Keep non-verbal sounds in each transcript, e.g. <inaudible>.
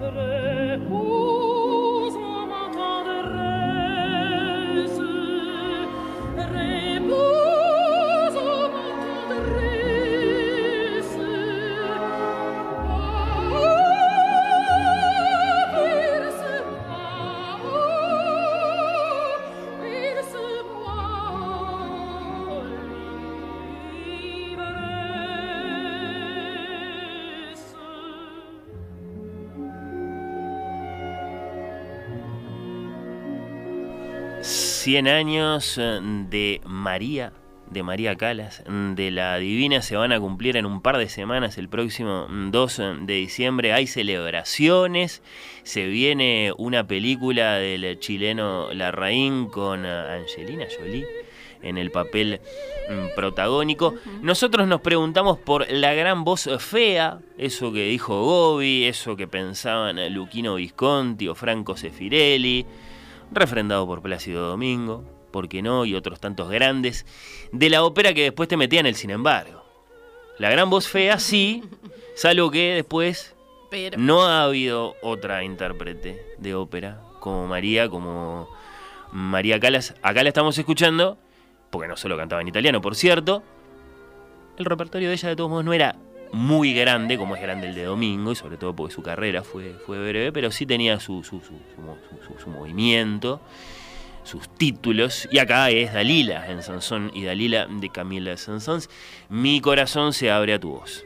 nostre Cien años eh, de María, de María Calas, de la Divina, se van a cumplir en un par de semanas, el próximo 2 de diciembre. Hay celebraciones, se viene una película del chileno Larraín con eh, Angelina Jolie en el papel mm, protagónico. Nosotros nos preguntamos por la gran voz fea, eso que dijo Gobi, eso que pensaban Luquino Visconti o Franco Sefirelli refrendado por Plácido Domingo, ¿por qué no? Y otros tantos grandes, de la ópera que después te metían el sin embargo. La gran voz fea, sí, salvo que después no ha habido otra intérprete de ópera como María, como María Calas. Acá la estamos escuchando, porque no solo cantaba en italiano, por cierto. El repertorio de ella, de todos modos, no era muy grande, como es grande el de Domingo, y sobre todo porque su carrera fue, fue breve, pero sí tenía su, su, su, movimiento, sus títulos, y acá es Dalila en Sansón y Dalila de Camila Sansons. Mi corazón se abre a tu voz.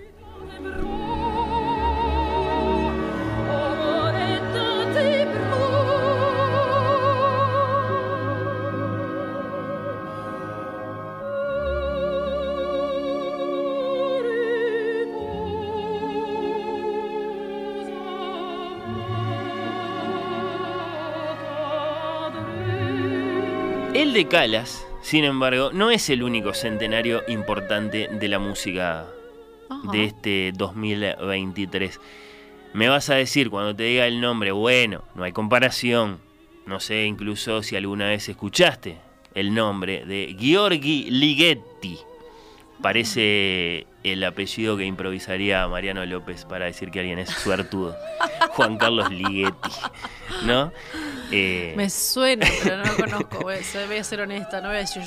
El de Calas, sin embargo, no es el único centenario importante de la música de este 2023. Me vas a decir cuando te diga el nombre, bueno, no hay comparación. No sé incluso si alguna vez escuchaste el nombre de Giorgi Ligeti. Parece el apellido que improvisaría Mariano López para decir que alguien es suertudo. <laughs> Juan Carlos Ligeti, ¿no? Eh, Me suena, pero no lo conozco. Voy a ser honesta, no voy a decir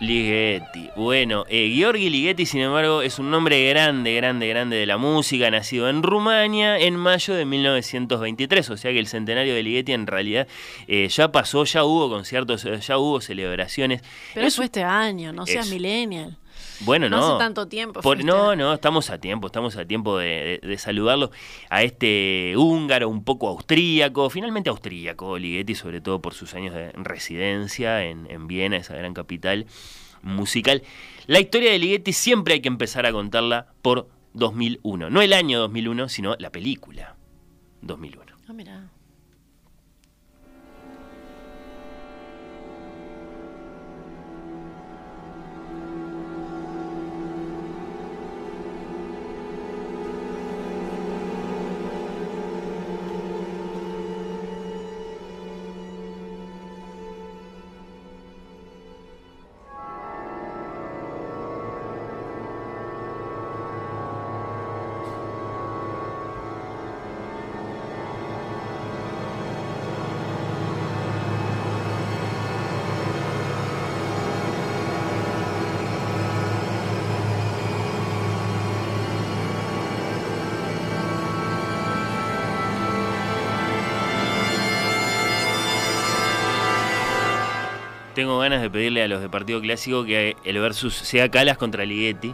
Ligeti. Bueno, eh, Giorgi Ligeti, sin embargo, es un nombre grande, grande, grande de la música, nacido en Rumania en mayo de 1923. O sea que el centenario de Ligeti en realidad eh, ya pasó, ya hubo conciertos, ya hubo celebraciones. Pero eso fue este año, no seas millennial. Bueno, no. No hace tanto tiempo. Por- no, no, estamos a tiempo, estamos a tiempo de, de- de saludarlo a este húngaro un poco austríaco, finalmente austríaco, Ligeti, sobre todo por sus años de residencia en, en Viena, esa gran capital musical. La historia de Ligeti siempre hay que empezar a contarla por 2001, no el año 2001, sino la película 2001. Ah, mira. Tengo ganas de pedirle a los de Partido Clásico que el versus sea Calas contra Ligeti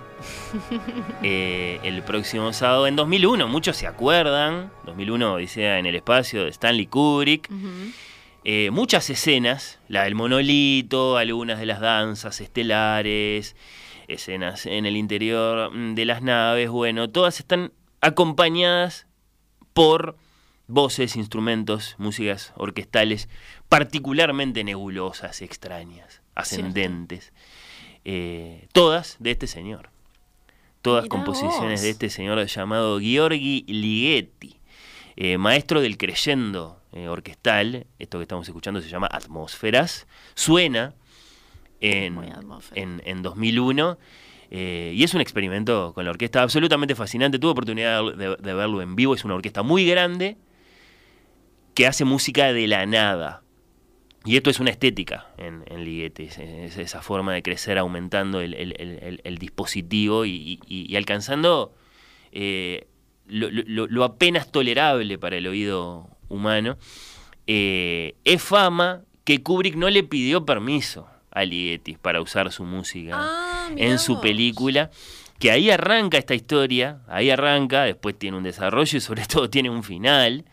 <laughs> eh, el próximo sábado en 2001. Muchos se acuerdan. 2001, Odisea en el espacio de Stanley Kubrick. Eh, muchas escenas, la del monolito, algunas de las danzas estelares, escenas en el interior mm, de las naves, bueno, todas están acompañadas por voces, instrumentos, músicas orquestales particularmente nebulosas, extrañas, ascendentes, eh, todas de este señor. Todas Mirá composiciones vos. de este señor llamado Gheorghi Ligeti, eh, maestro del creyendo eh, orquestal. Esto que estamos escuchando se llama Atmósferas. Suena en, en, en 2001. eh, y es un experimento con la orquesta absolutamente fascinante. Tuve oportunidad de, de verlo en vivo. Es una orquesta muy grande que hace música de la nada. Y esto es una estética en, en Ligeti, es, es esa forma de crecer aumentando el, el- el- el- el dispositivo y, y- y alcanzando eh, lo, lo- lo apenas tolerable para el oído humano. Eh, es fama que Kubrick no le pidió permiso a Ligeti para usar su música Ah, en su película. Que ahí arranca esta historia, ahí arranca, después tiene un desarrollo y sobre <laughs> todo tiene un final.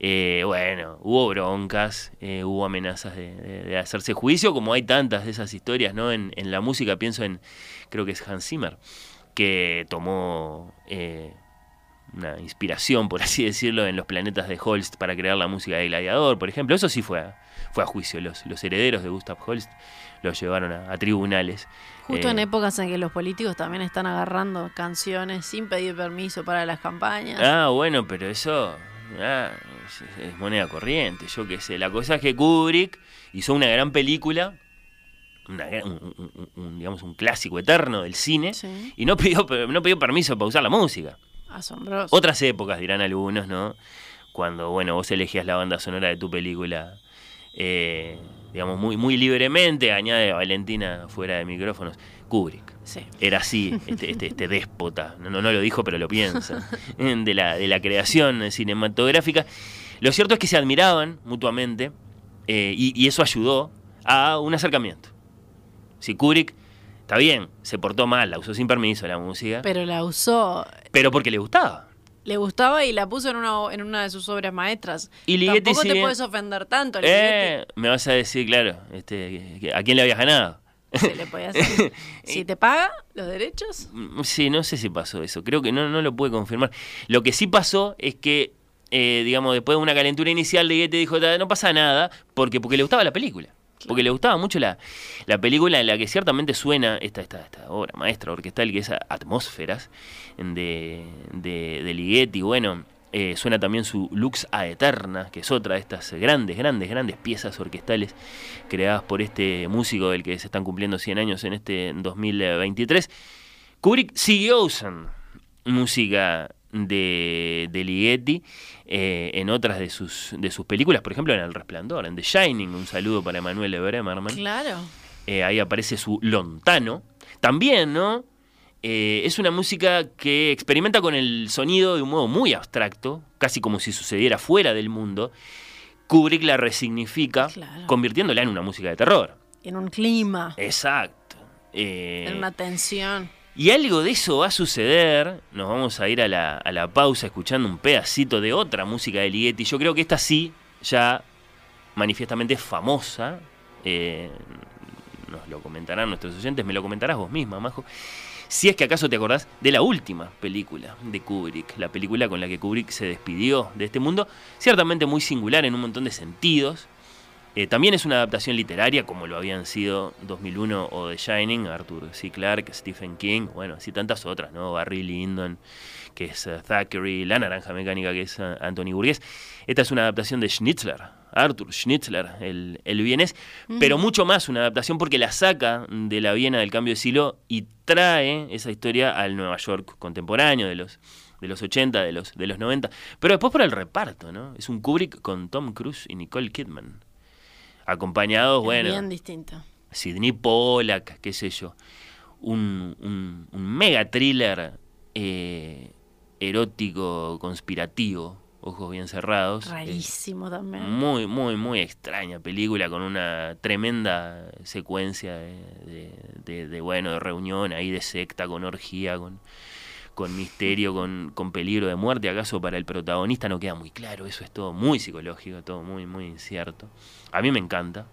Eh, bueno, hubo broncas, eh, hubo amenazas de, de- de hacerse juicio, como hay tantas de esas historias, ¿no? En, en la música pienso en, creo que es Hans Zimmer, que tomó eh, una inspiración, por así decirlo, en los planetas de Holst para crear la música de Gladiador, por ejemplo. Eso sí fue a, fue a juicio. Los, los herederos de Gustav Holst los llevaron a, a tribunales. Justo Eh, en épocas en que los políticos también están agarrando canciones sin pedir permiso para las campañas. Ah, bueno, pero eso ah, es, es moneda corriente, yo qué sé. La cosa es que Kubrick hizo una gran película, una un, un- un- un, digamos un clásico eterno del cine, Sí. y no pidió, no pidió permiso para usar la música. Asombroso. Otras épocas, dirán algunos, ¿no? Cuando, bueno, vos elegías la banda sonora de tu película, eh, digamos, muy, muy libremente, añade Valentina fuera de micrófonos, Kubrick Sí. era así, este, este, este déspota, no, no, no lo dijo, pero lo piensa, de la, de la creación cinematográfica. Lo cierto es que se admiraban mutuamente eh, y, y eso ayudó a un acercamiento. Si Kubrick, está bien, se portó mal, la usó sin permiso la música, Pero la usó. pero porque le gustaba. Le gustaba y la puso en una, en una de sus obras maestras. Y Ligeti, Tampoco si te puedes ofender tanto. Eh, me vas a decir, claro, este, ¿a quién le habías ganado? Se le podía hacer. <laughs> Si te paga los derechos, Sí, no sé si pasó eso. Creo que no, no lo pude confirmar. Lo que sí pasó es que, eh, digamos, después de una calentura inicial, Ligeti dijo, "Ta, no pasa nada, porque, porque le gustaba la película. Porque le gustaba mucho la, la película en la que ciertamente suena esta, esta, esta obra maestra orquestal que es Atmósferas de, de, de Ligeti. Bueno, eh, suena también su Lux Aeterna, que es otra de estas grandes, grandes, grandes piezas orquestales creadas por este músico del que se están cumpliendo 100 años en este 2023. Kubrick siguió usando música de, de Ligeti eh, en otras de sus, de sus películas, por ejemplo en El Resplandor, en The Shining, un saludo para Emanuele Bremerman. claro. Eh, ahí aparece su lontano. También, ¿no? Eh, es una música que experimenta con el sonido de un modo muy abstracto, casi como si sucediera fuera del mundo. Kubrick la resignifica, Claro. convirtiéndola en una música de terror. En un clima. Exacto. En una tensión. Y algo de eso va a suceder. Nos vamos a ir a la, a la pausa escuchando un pedacito de otra música de Ligeti. Yo creo que esta sí, ya manifiestamente famosa. Eh, nos lo comentarán nuestros oyentes, me lo comentarás vos misma, Majo. Si es que acaso te acordás de la última película de Kubrick, la película con la que Kubrick se despidió de este mundo, ciertamente muy singular en un montón de sentidos. Eh, también es una adaptación literaria, como lo habían sido 2001 o The Shining, Arthur C. Clarke, Stephen King, bueno, así tantas otras, ¿no? Barry Lyndon, que es eh, Thackeray, La Naranja Mecánica, que es eh, Anthony Burgess. Esta es una adaptación de Schnitzler, Arthur Schnitzler, el, el vienés, pero mucho más una adaptación porque la saca de la Viena del cambio de siglo y trae esa historia al Nueva York contemporáneo de los de los 80, de los, de los 90, pero después por el reparto, ¿no? Es un Kubrick con Tom Cruise y Nicole Kidman acompañados, Es bueno, Bien distinto. Sidney Pollack, qué sé yo, un, un- un mega thriller eh, erótico, conspirativo, ojos bien cerrados. Rarísimo también. muy, muy, muy extraña película con una tremenda secuencia de, de- de- de, bueno, de reunión ahí de secta, con orgía, con, con misterio, con, con peligro de muerte. ¿Acaso para el protagonista no queda muy claro? Eso es todo muy psicológico, todo muy, muy incierto. A mí me encanta,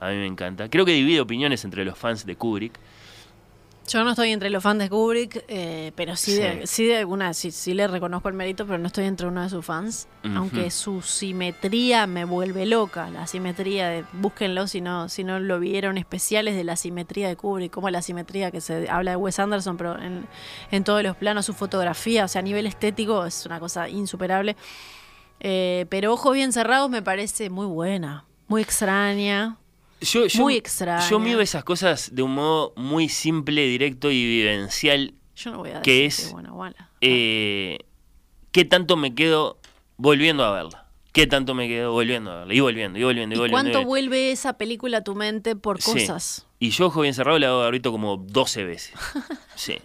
a mí me encanta. Creo que divide opiniones entre los fans de Kubrick. Yo no estoy entre los fans de Kubrick, eh, pero sí, De, Sí. de alguna, sí, sí le reconozco el mérito, pero no estoy entre uno de sus fans. Aunque su simetría me vuelve loca. La simetría de, búsquenlo si no, si no lo vieron, especiales de la simetría de Kubrick, como la simetría que se habla de Wes Anderson, pero en, en todos los planos, su fotografía, o sea, a nivel estético es una cosa insuperable. Eh, pero Ojos Bien Cerrados me parece muy buena, muy extraña. Yo, yo, Muy extraña. Yo miro esas cosas de un modo muy simple, directo y vivencial. Yo no voy a Que decir es, que es buena o mala. Eh, ¿Qué tanto me quedo volviendo a verla? ¿Qué tanto me quedo volviendo a verla? Y volviendo, y volviendo, y, ¿Y volviendo. cuánto y volviendo. vuelve esa película a tu mente por Sí. cosas? Y yo, ojo bien cerrado, la hago ahorita como 12 veces. <laughs> Sí.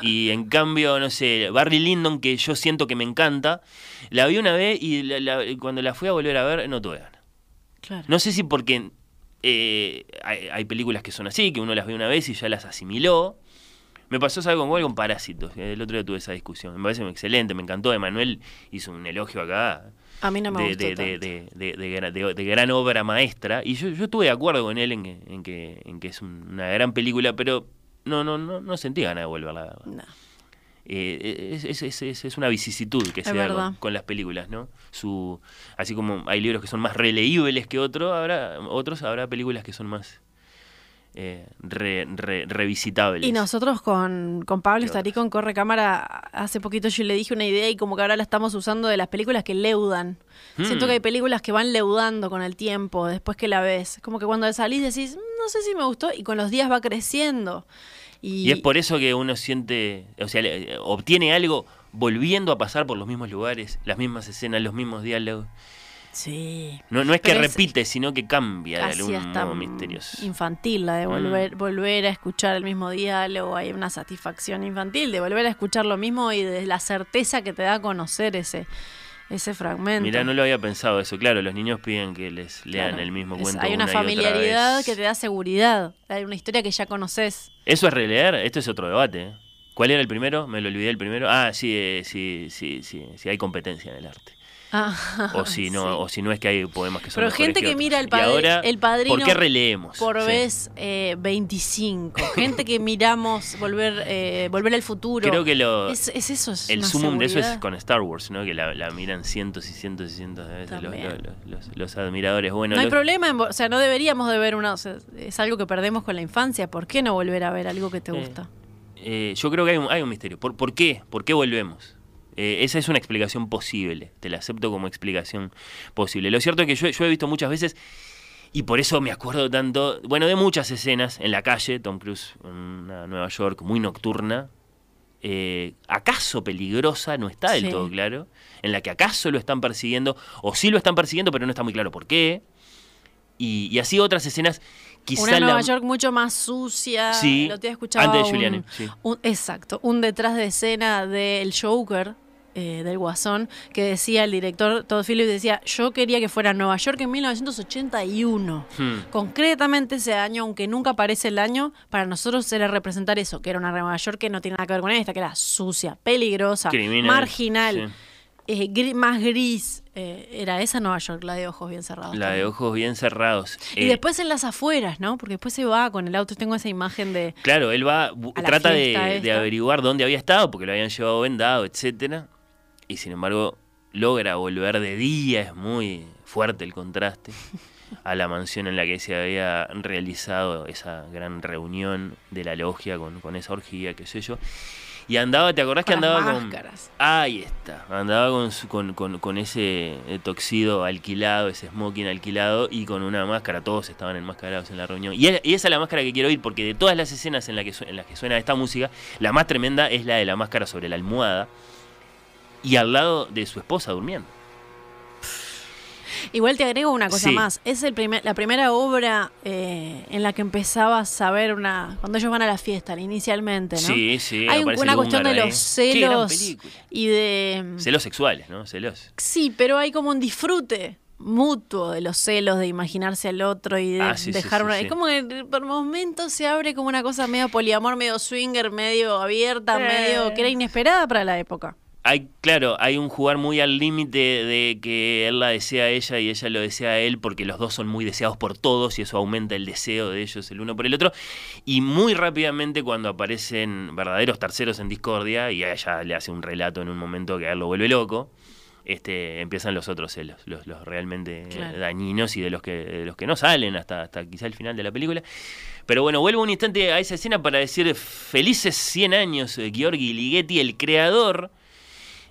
Y en cambio, no sé, Barry Lyndon, que yo siento que me encanta, la vi una vez y la- la- cuando la fui a volver a ver, no tuve ganas. Claro. No sé si porque eh, hay, hay películas que son así, que uno las ve una vez y ya las asimiló. Me pasó, ¿sabes con Parásitos. El otro día tuve esa discusión. Me parece excelente, me encantó. Emanuel hizo un elogio acá A mí no me de, gustó de, gran obra maestra. Y yo, yo estuve de acuerdo con él en que, en que, en que es un- una gran película, pero no, no, no, no sentí ganas de volverla a ver. No. Eh, es, es- es- es- una vicisitud que Es se da con, con las películas, ¿no? Su, así como hay libros que son más releíbles que otros, habrá, otros habrá películas que son más eh, re- re- revisitables. Y nosotros con, con Pablo ¿Qué Estarí con Corre Cámara, hace poquito yo le dije una idea y como que ahora la estamos usando de las películas que leudan. Siento Mm. que hay películas que van leudando con el tiempo, después que la ves. Como que cuando salís decís, "Mm, no sé si me gustó, y con los días va creciendo. Y, Y es por eso que uno siente, o sea, obtiene algo volviendo a pasar por los mismos lugares, las mismas escenas, los mismos diálogos. Sí. No, no es que Pero es repite, sino que cambia de algún modo misterioso. infantil la de Mm. volver, volver a escuchar el mismo diálogo, hay una satisfacción infantil de volver a escuchar lo mismo y de la certeza que te da conocer ese, ese fragmento. Mirá, no lo había pensado eso. Claro, los niños piden que les lean Claro. el mismo Es- cuento. hay una una familiaridad que te da seguridad, hay una historia que ya conoces. ¿Eso es releer? Esto es otro debate. ¿eh? ¿Cuál era el primero? Me lo olvidé el primero. Ah, sí, eh, sí, sí, sí, sí, hay competencia en el arte. Ah, O si no, sí. o si no es que hay poemas que son Pero gente que mira el ahora, el padrino ¿Por qué releemos? Por Sí. vez eh, 25, gente que miramos volver eh, volver al futuro. Creo que lo, es, es eso, es el sumum de eso es con Star Wars, ¿no? Que la, la miran cientos y cientos y cientos de veces los, admiradores. Bueno, no hay problema, en o sea, no deberíamos de ver una, o sea, es algo que perdemos con la infancia. ¿Por qué no volver a ver algo que te Eh, gusta? eh, yo creo que hay un, hay un misterio. ¿Por, por qué? ¿Por qué volvemos? Eh, esa es una explicación posible. Te la acepto como explicación posible. Lo cierto es que yo, yo he visto muchas veces, y por eso me acuerdo tanto, bueno, de muchas escenas en la calle, Tom Cruise en una Nueva York muy nocturna, eh, acaso peligrosa, no está del Sí. todo claro, en la que acaso lo están persiguiendo, o sí lo están persiguiendo, pero no está muy claro por qué. Y, y así otras escenas, quizá Una Nueva la- York mucho más sucia. Sí, Lo te escuchaba antes de un- Giuliani, sí. un- exacto, un detrás de escena del Joker. Eh, del Guasón, que decía el director Todd Phillips, decía, yo quería que fuera Nueva York en 1981. Hmm. Concretamente ese año, aunque nunca aparece el año, para nosotros era representar eso, que era una Nueva York que no tiene nada que ver con esta, que era sucia, peligrosa, Criminal, marginal, sí. eh, más gris. Eh, era esa Nueva York, la de ojos bien cerrados. La de ojos bien cerrados. Y Eh, después en las afueras, ¿no? Porque después se va con el auto. Tengo esa imagen de... Claro, él va, trata de, de averiguar dónde había estado, porque lo habían llevado vendado, etcétera, y sin embargo logra volver de día, es muy fuerte el contraste, a la mansión en la que se había realizado esa gran reunión de la logia con, con esa orgía, qué sé yo. Y andaba, ¿te acordás que Con las andaba con... máscaras. Ahí está, andaba con, su- con, con- con ese eh, toxido alquilado, ese smoking alquilado y con una máscara, todos estaban enmascarados en la reunión. Y, es- y esa es la máscara que quiero oír porque de todas las escenas en, la que en las que suena esta música, la más tremenda es la de la máscara sobre la almohada y al lado de su esposa durmiendo. Igual te agrego una cosa Sí. más. Es el primer, la primera obra eh, en la que empezabas a ver una... Cuando ellos van a la fiesta, inicialmente, ¿no? Sí, sí, Hay un- una cuestión de los gran celos y de... Celos sexuales, ¿no? Celos. Sí, pero hay como un disfrute mutuo de los celos, de imaginarse al otro y de Ah, sí, sí, dejar sí, una... sí. Es como que por momentos se abre como una cosa medio poliamor, medio swinger, medio abierta, Eh. medio... que era inesperada para la época. Hay, claro, hay un jugar muy al límite de que él la desea a ella y ella lo desea a él porque los dos son muy deseados por todos y eso aumenta el deseo de ellos el uno por el otro. Y muy rápidamente cuando aparecen verdaderos terceros en discordia y a ella le hace un relato en un momento que a él lo vuelve loco, este, empiezan los otros celos, los, los realmente Claro. dañinos y de los que, de los que no salen hasta, hasta quizá el final de la película. Pero bueno, vuelvo un instante a esa escena para decir felices 100 años, eh, Gheorghi Ligeti, el creador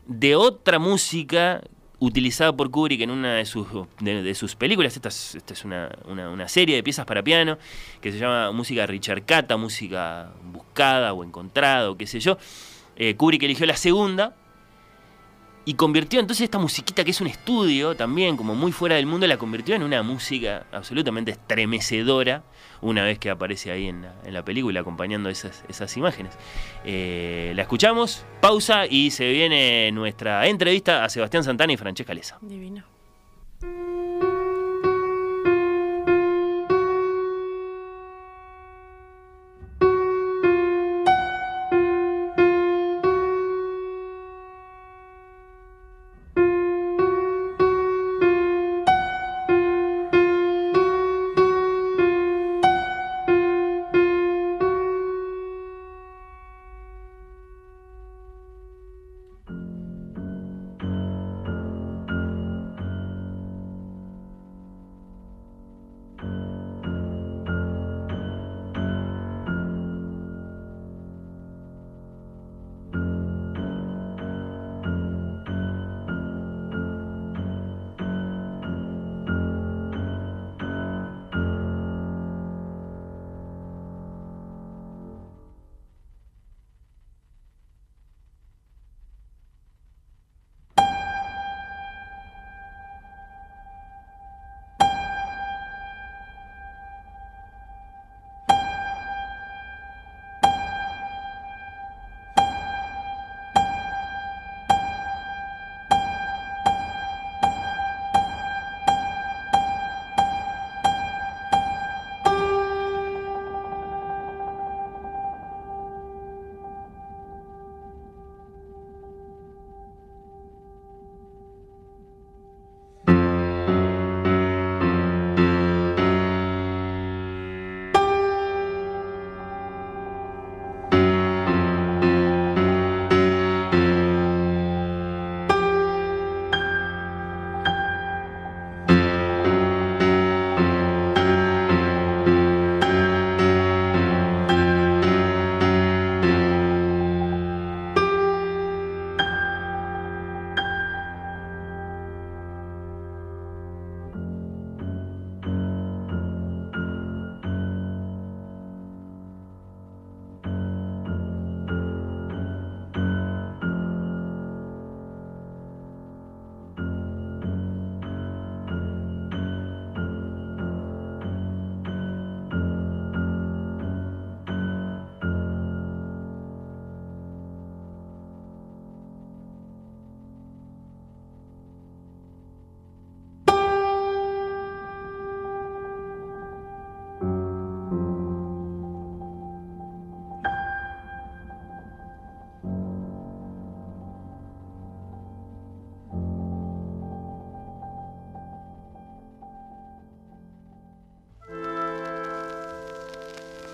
de otra música utilizada por Kubrick en una de sus, de, sus películas. Esta es, esta es una, una- serie de piezas para piano que se llama música ricercata, música buscada o encontrada o qué sé yo. Eh, Kubrick eligió la segunda y convirtió entonces esta musiquita que es un estudio también como muy fuera del mundo, la convirtió en una música absolutamente estremecedora una vez que aparece ahí en la, en la película acompañando esas, esas imágenes. Eh, la escuchamos, pausa y se viene nuestra entrevista a Sebastián Santana y Francesca Leza. Divino.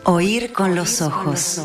Oír con los ojos.